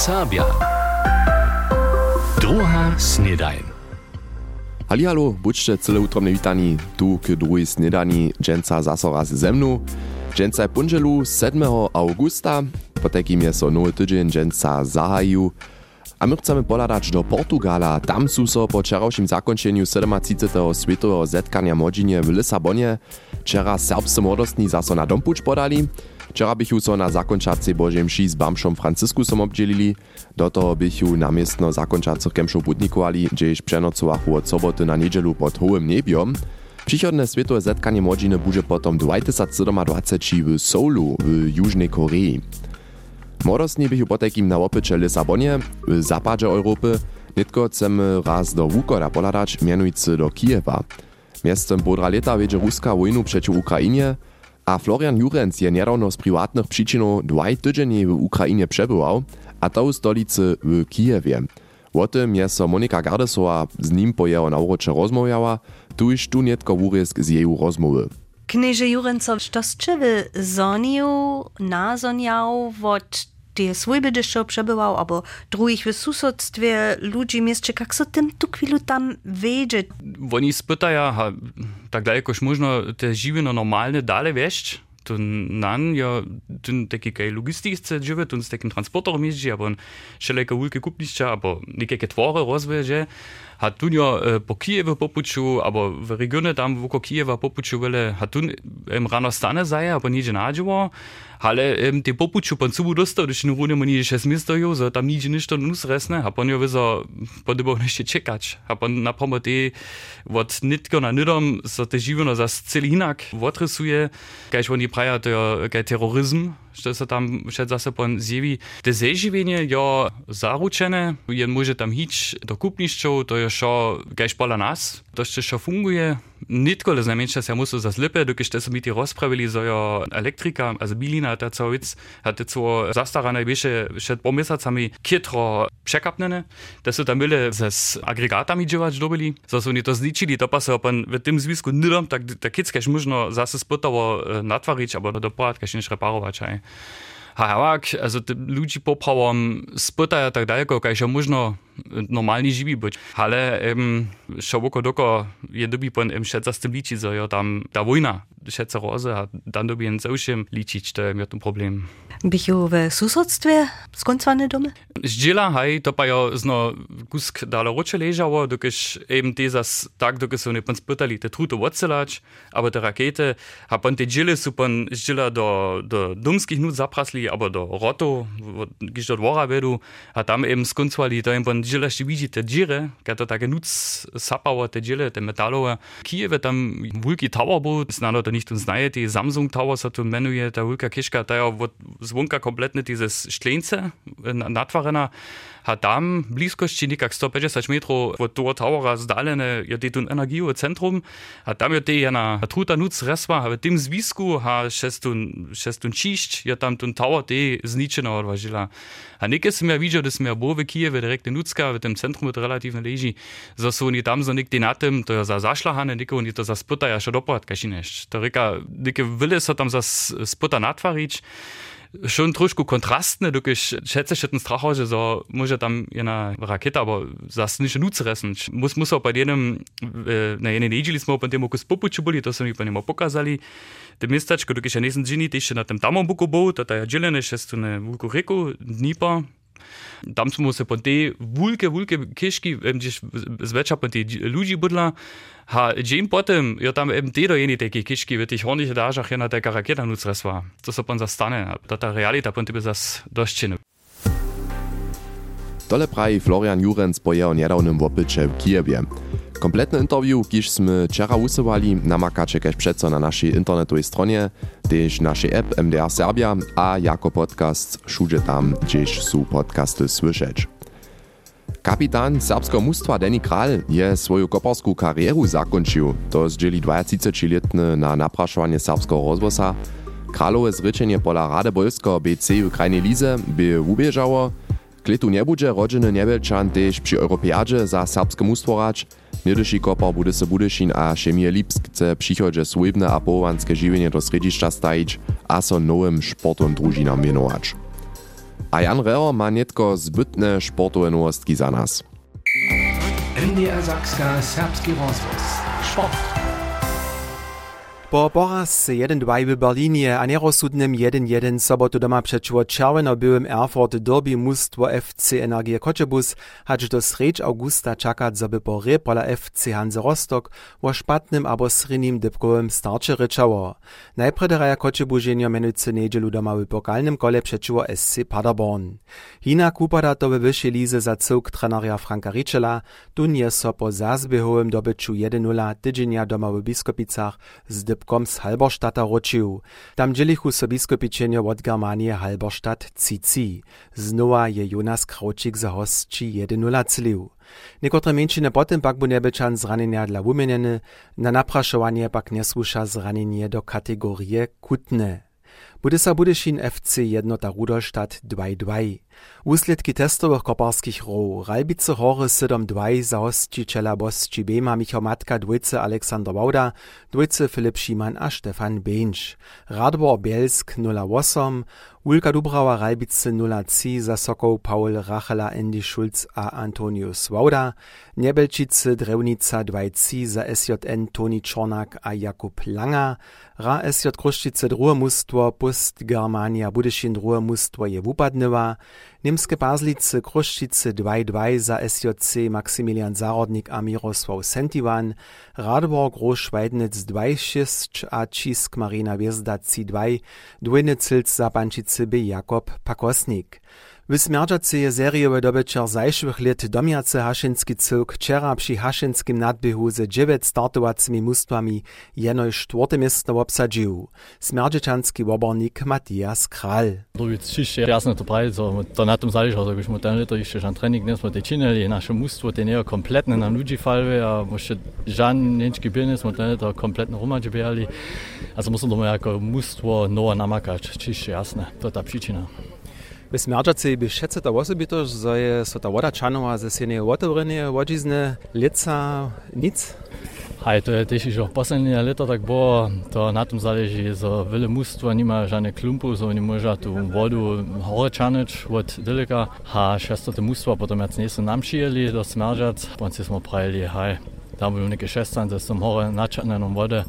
Serbia. Druga snedajn. Halihalo, buďte celé utromne witani tu k druhej snedani dženca zaso raz ze mnu. Dženca je punželu 7. augusta, potekým je so nowy tydzień dženca zahaju. A my chcemy poladać do Portugala. Tam sú so po včerajším zakončeniu 37. svetového zetkania modžinie v Lisabonie včera serbscy młodostni zaso na dompuč podali. Včera bychu so na zakončacej Božej mši s Bamšom Franciskusom obdzielili, do toho bychu namiestno zakončacych kemšov putnikovali, gdzieś přenocovachu od soboty na niedzielu pod hołym niebiom. Przychodne światowe zetkanie młodziny będzie potom 2027 w Seoulu w Južnej Korei. Młodostni bychu potekim na opycze Lisabonie, w zapadzie Europy, nitko chcemy raz do Wukoda poladać, mianujcy do Kijewa. Miestem podra leta wiedzie Ruska wojnu przeciw Ukrainie, a Florian Jurenc je niedawno z prywatnych przyczyn dwaj tydzienie w Ukrainie przebywał, a to w stolicy w Kijewie. O tym je so Monika Gardesowa z nim po jeho naurocze rozmawiała, tuż tu nietko wurysк z jej rozmowy. Knieże Jurenco, što ste wy zoniju, nazoniał, od tie swojby deszczo przebywał, albo drugich w susodstwie ludzi mieszczy, jak so tym tu chwilu tam wiedzie? Oni spytają, tak dalje, ko je možno te živino normalne dale vešč, tu nan jo, tu taki kaj logistice žive, tu s takim transportom jeździ, albo še leka ulke kupnišča, albo nekaj tvory rozveže, a tu jo eh, po Kijevu popuču, albo v regione tam voko Kijeva popuču vele, a tu em rano stane zaje, albo nič nađevo, ale um, te popuczu pan subu dostał, gdyż nie runę mnie się zmiestoją, so tam nigdzie niż to nus resne, a pan ja wyzo, podobał jeszcze czekać, a pan na pomoc te, od na nidom, so te żywiono za cel inak, odrysuje, kajś oni praja, to ja, kaj terroryzm, se tam še zase pan zjevi. Te zeživenje jo zaručene, jen może tam hić do kupniščov, to je šo, kajž pola nas, To jeszcze szafunguje nie tylko dla znamienia się musu za slipy, dokiż te sobie rozprawili za jo elektryka, a zbilina, ta co wic, a te co zastarane biesze przed pomysacami kietro przekapnene, te są tam byle z agregatami działać dobili, za są nie to zliczyli, to pasy open w tym związku nidom, tak, tak kieckaś można zase spotowo eh, natwarić, albo doporadkaś niż reparować. Aj. Hajawak, also te ludzi poprawom spytają tak daleko, jak się można normalnie żywi być. Ale um, szoboko doko je dobi pon im szedza z tym liczyć, że ja tam ta wojna szedza roze, a tam dobi jen całkiem liczyć, to jest problem. Bychu w susodstwie skończone domy? Zdziela, haj, to pa ja zno kusk dala rocze leżało, dokiż eben te zas tak, dokiż oni pan spytali, te truto odcelać, aber te rakety, a pan te dziele su pan zdziela do, do dumskich nut zaprasli, aber do roto, gdzieś do dwora vedu, a tam eben skończali, to im pan dziela jeszcze widzi te dziry, kad to takie nuc sapało te dziele, te metalowe. Kijewe tam wulki tower był, znano to nicht znaje, die Samsung Tower, so to menuje, ta wulka kiszka, ta ja zwonka kompletne dieses Szklence, natwarena, a tam w bliskości nikak 150 metrów od toho towera zdalene je te tu energijowe centrum, a tam je te jedna truta nuc resma, a w tym zwisku ha šestun, šestun čišć, je tam ten tower te zničeno odvažila. A nekaj sem ja videl, da sem ja bo v Kijewe direktne nucka, v tem centrum je relativno leži, za so oni tam za nekde na tem, to je za zašlahane, nekaj oni to za spota, ja še dopad, kaj šineš. To reka, nekaj vile so tam za spota natvarič, schon trošku kontrastne, dokiż schätze się ten strach, że so może tam jedna rakieta, aber das nicht nutzen ressen. Muss, muss auch bei jednym, na jednej niedzieli smo po tym okus popuču byli, to są mi pani pokazali. Te miasteczko, dokiż ja niesen dżini, też na tym tamom buku był, to ta ja dzielene, się tu na wulku ryku, Dnipa, Tam smo se potem vulke, vulke keški, gdzieś zvečer potem ljudi budla, a džem potem jo tam em te dojeni teki keški v tih hornih dažah je na teka raketa nucresva. To se pon zastane, da ta realita pon tebe zas doščine. Tole pravi Florian Jurenc po jeho nedavnem v Opilče v Kijevje. Kompletne interview, kiż sme wczera usuwali, namakacie kaž przeco na naszej internetowej stronie, też naszej app MDR Serbia, a jako podcast wszędzie tam, gdzieś są podcasty słyszeć. Kapitan serbskiego mustwa Danny Kral je swoją koparską karierę zakończył. To zdzieli 20-letny na napraszowanie serbskiego rozwosa. Kralowe zryczenie pola Rady Bolskiego BC w krajnej lize by ubieżało. Kletu nie będzie rodziny Niewielczan też przy Europeadzie za serbskie mustwo rać, Niedyši kopar bude se Budešin a Šemije Lipsk chce přichodže swojbne a połovanské žiwienie do središća stajić a so nowym sportom družinam wienować. A Jan Reher ma netko zbytne sportowe nowostki za nas. NDR Sakska Serbski rozvoz. Sport. Po poraz 1-2 w Berlinie a nerozsudnym 1-1 sobotu doma przeciwko czerwono-byłym Erfurt derby mustwo FC Energie Koczebus hać do sredź augusta czekać, żeby po repola FC Hanse Rostock o szpatnym albo srynim dybkowym starcie ryczało. Najprederaja Koczebuženio menujcy niedzielu doma w pokalnym kole przeciwko SC Paderborn. Hina kupada to w wyższej lize za cyłk treneria Franka Richela, tu nie so po zazbiehowym dobyciu 1-0 tydzienia doma w Biskopicach z Lipkom z Halberstadta ročił. Tam dzielichu so biskupičenjo od Germanie Halberstadt Cici. Znowa je Jonas Kraučik za hostči 1-0 celił. Niekotre mieńczyny potem pak bu nebečan zranenia dla wumieneny, na napraszowanie pak nesłuša zranenie do kategorie kutne. Bude sa Budešin FC jednota Rudolstadt 2-2. Úsledky testowych koparskich row. Ralbice Hory 7-2 za hosticiela Bosci Bema Michał Matka, dwójce Aleksander Wauda, dwójce Filip Schimann a Stefan Bench. Radbor Bielsk 0-8, Ulka Dubrauer Ralbice 0-3 za Sokoł Paul Rachela, Andy Schulz a Antonius Wauda. Nebelčice Drewnica 2-3 za SJN Toni Czornak a Jakub Langer. Ra SJ Kruszčice druhe mustwo Pust Germania Budešin druhe mustwo je wupadnywa. Nimske Baslice, Kruščice, Dvajdvaj za SJC Maximilian Zarodnik a Miroslav Sentivan, Radbor Großschweidnitz Dvajšišč a Čisk Marina Vjezda C2, Dvojnicilc za Bančice B. Jakob Pakosnik. W smerdżacy seriowe dobyczer zajszłych lat domiacy haszynski cyłk wczera przy haszynskim nadbiehu ze dziewięć startowacymi mustwami jeno czwarte miejsce obsadził. Smerdżyczanski obornik Matthias Kral. To jest czyście jasne to prawie, so to na tym zależy, że byśmy ten lito jeszcze żan trening nie nasze mustwo te nie kompletne na ludzi falwe, a jeszcze żan nieczki nie smo ten lito kompletne rumadzie biali. Also musimy jako mustwo nowa namakać, czyście jasne, to ta przyczyna. Wy smerdżacy by šece to osobito, że je so ta woda czanowa ze sienie otvorenie, wodzizne, lica, nic? Hej, to je też już poslednie lata tak było, to na tym zależy, że wiele mnóstwo nie ma żadnych klumpów, so nie może tu wodę chore czanić od daleka, a szesто te mnóstwo potem jak nie są nam przyjęli do smerdżac, bądź jsme prajeli, hej, tam były niektóre szestan, że są chore naczane wodę,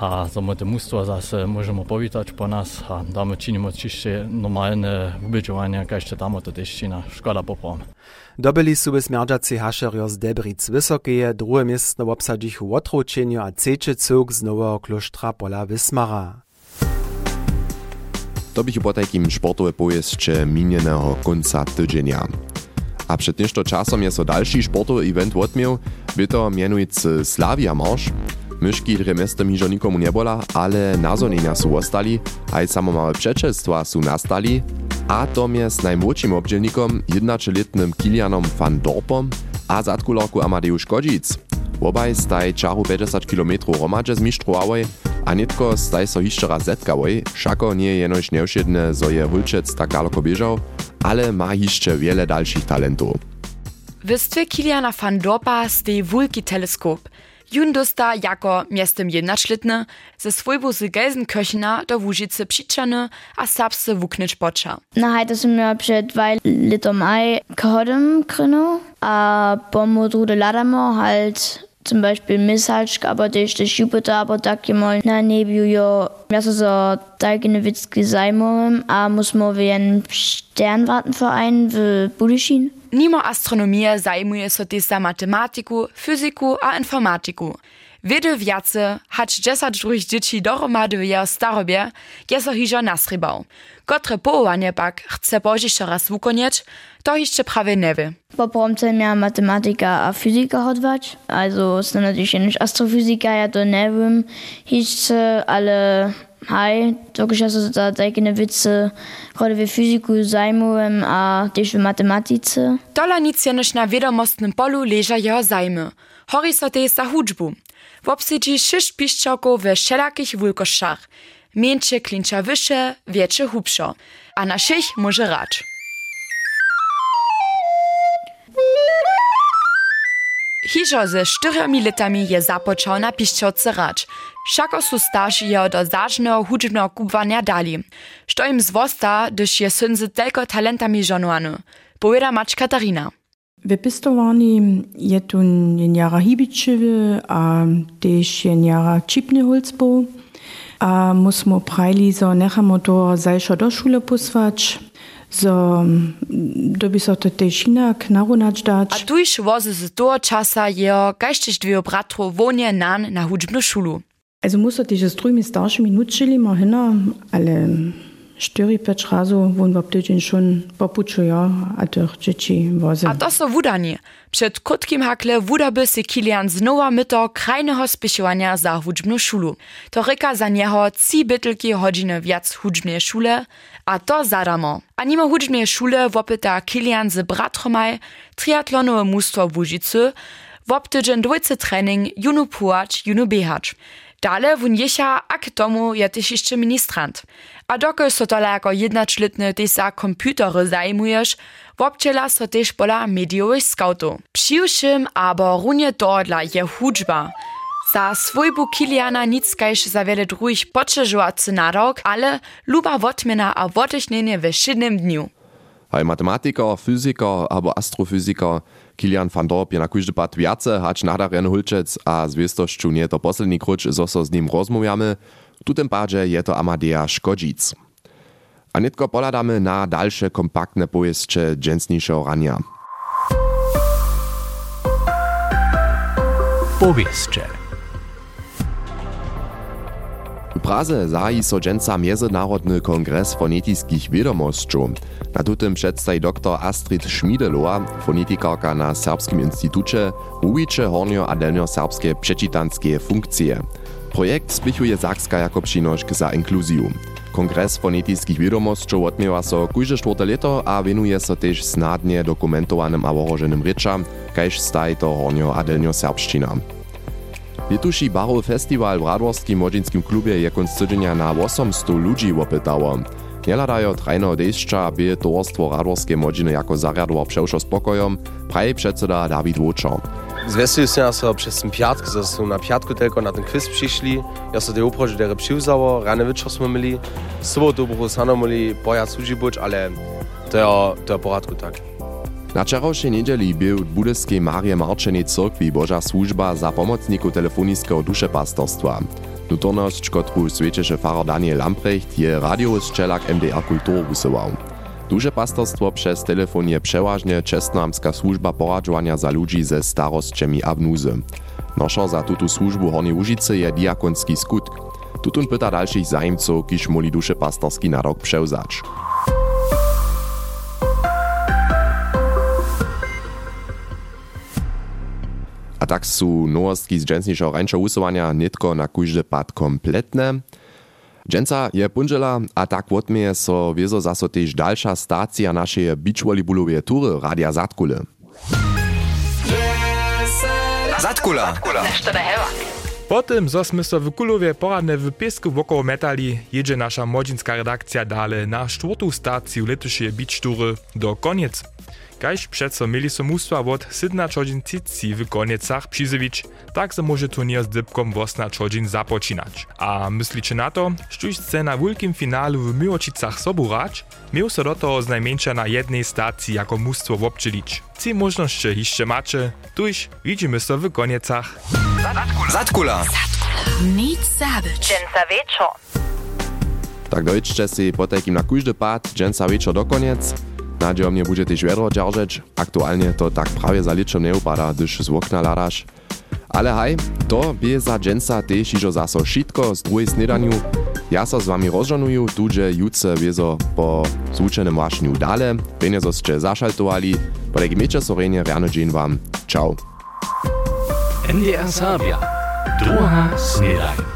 a so my te mnóstwo zase możemy powitać po nas, a damy czynimy oczywiście normalne ubydziowania, jeszcze tam to też na szkoda poprom. Dobili su smerdżacy hašerjo z Debric Wysokie, drugie miejsce w Otročenju a trzeci cyrk z nowego klosztra pola Wismara. To bych po takim sportowe pojeździe minionego końca tydzienia. A przed niżto czasem jest so dalszy sportowy event odmiał, by to mianujcy Slavia Marsz, Myszki dre miasto hižo nikomu nebola, ale nazonenia su ostali, aj samo małe przeczestwa su nastali, a to z najmłodszym obdzielnikom, 11-letnym Kilianom van Dorpom a zadkularku Amadeusz Škodžic. Obaj staj čaru 50 km romadže zmištrovałej, a netko staj so jeszcze raz nie jenoś nevšedne, zo je Hulčec tak daleko ale ma jeszcze wiele dalszych talentów. W Kiliana van Dorpa stoi wulki teleskop – Jundosta jako miestem jednačlitne, ze svojbusy Gelsenköchena do Wužice přičane a sapse vuknič poča. Na hajte som ja pred dvaj litom aj kohodem krynu a pomodru de ladamo halt zum Beispiel Missalschk, aber der ist der Jupiter, aber da gehen wir na nebiu jo, das ist so Deigenewitzki Seimum, aber muss man wie ein Sternwartenverein, wie Budischin. Nimo astronomije zajmuje so też za matematiku, fizyku a informatiku. Wiedy wiace, hać dziesięć drugich dzieci dohromady w jeho starobie, je so hižo nasrybał. Kotre połowanie pak chce božište raz wukonieć, to jeszcze prawie nie wie. Po promce miała matematyka a fizyka hodwać, also ist natürlich nicht Astrophysiker, ja to nie wiem, jeszcze, ale Hej, dokąd ja za takie wice chodzę w fizyku zajmuję, a też w matematyce. Tola nic jenoś na wiadomostnym polu leża jeho zajmy. Hori so tej za hudżbu. W obsidzi sześć piszczoków we wszelakich wielkościach. Mniejsze klincza wyższe, większe hubszo. A na szych może racz. Hižo ze štyrmi letami je započal na piščovce rać. Všako su starši jeho do zažného hudžbného kubwania dali. Što im zwosta, gdyż je syn z tylko talentami żonuany. Powiada mać Katarina. W pistowani je tu njara hibičewy, a też je njara čipny hulcbo. A musmo prajli, so nechamo to zajšo do šule posvać, Mm, so za dobiso auch tešina China narunać dać. A tu iż wozy z toho czasa jeho kajściś dwie bratro wonie nan na hudźbnu szulu. Also muss er dieses drüben starschen Minuten chili mal hin, alle 4, 5 razy won w tydzień schon popuczuja, a tych dzieci wozy. A to so wudanie. Przed krótkim hakle wudałby se Kilian znowa myto krajnego spiesiowania za hudźbną szulu. To ryka za niego ci bytelki hodziny wiac hudźbnej szule, a to zaramo. A mimo hudźbnej szule wopyta Kilian z bratromaj triatlonowe mustwo w Łużycy, wop tydzień dwójce trening junu płacz, junu behacz. Dale wun jecha a k tomu je też jeszcze ministrant. A dokąd so to jako jednaczletny ty za komputery zajmujesz, wobczela so też pola mediowych scoutów. Przyjszym aber runie to dla je hudżba. Za swojbu Kiliana nic kajś za wiele drugich potrzeżujący na rok, ale luba wotmiena a woteśnienie w szydnym dniu. Hej matematiker, fyziker albo astrofiziker Kilian van Dorp je na kujdy pat viace, hać nadarjen hulčec a zwiestosću nie to posledni so z nim rozmówiamy, tu tym padzie je to Amadea Szkodzic. A nitko poladamy na dalsze kompaktne pojeszcze dżęsniejszego rania. Powieszcze. Praze zaji so dżęca Międzynarodny Kongres fonetickich wiadomościów. Na tutym przedstawi dr Astrid Schmiedelowa, fonetikarka na Serbskim Instytucie, uwicze hornio a delnio-serbskie przeczytanskie funkcje. Projekt spichuje Sakska jako przynośk za inkluzję. Kongres fonetickich wiadomościów odmiewa so kujże czwarte leto a wenuje so też snadnie dokumentowanym a woroženym ryczam, kajż staj to hornio a delnio-serbszczyna. Letuši Barov festiwal w Radworskim młodzieńskim klubie je konc na 800 ludzi opytało. Nie ladajo trajno deszcza, by towarstwo Radworskie młodziny jako zariadował przewszo spokojom, praje przedseda Dawid Łuczor. Zvestuju se so przez ten piatk, że są na piatku tylko na ten quiz przyszli. Ja so te uproży dere przywzało, rany wieczór smo mieli. Z sobotu buchu sano mieli być, ale to je, to poradku tak. Na wczorajszej niedzieli był w budyskiej Marie Marczenej Cyrkwi Boża służba za pomocników telefoniskiego duszepastorstwa. Nutorność, kotru świecieše farar Daniel Lamprecht je radiowy strzelak MDR Kultur wysyłał. Duszepastorstwo przez telefon je przeważnie czesnoamska służba poradzowania za ludzi ze starostczemi a wnuzy. Noszo za tutu służbu Hornej Łużycy je diakonski skutk. Tutun pyta dalszych zajmców, kiż moli duszepastorski na rok A tak su nowostki z dżęsniejszego rańcza usuwania nitko na kujdy pad kompletne. Dżęca je punżela, a tak odmieje so wiezo zaso też dalsza stacja naszej beachvolleyballowej tury Radia Zatkule. Zatkula. Po tym, zo sme so w Kulowie poradne w piesku wokoło metali, jedzie nasza młodzieńska redakcja dalej na czwartą stację letuszej beach tury do koniec. Kaž přeco mieli so mústva od 7 čodžin cici w koniecach přizevič, tak se môže turnier s dybkom 8 čodžin započínať. A myslíte na to, štuž chce na veľkým finálu v Miłočicach soburać, miał so do toho znajmniejsza na jednej stacji jako mústvo občelić. Ci možnosti jeszcze macie, tuż widzimy so w koniecach. Zatkula. Nic zabyć. Dżęca wieczor. Tak dojczcie si po takim na kujdy pad, dżęca do koniec. Nadziejo mnie bude też wiadro dzierżeć. Aktualnie to tak prawie za liczem nie upada, gdyż z okna. Ale haj, to bie za dżęca też iżo zaso szitko z drugiej snedaniu. Ja so z wami rozżonuju, tudzie jutce wiezo po zvučenym wašniu dale. Penie zosće zašaltovali. Miecze sorenie rano dzień wam. Ciao. NDR Sabia. Druga snedajn.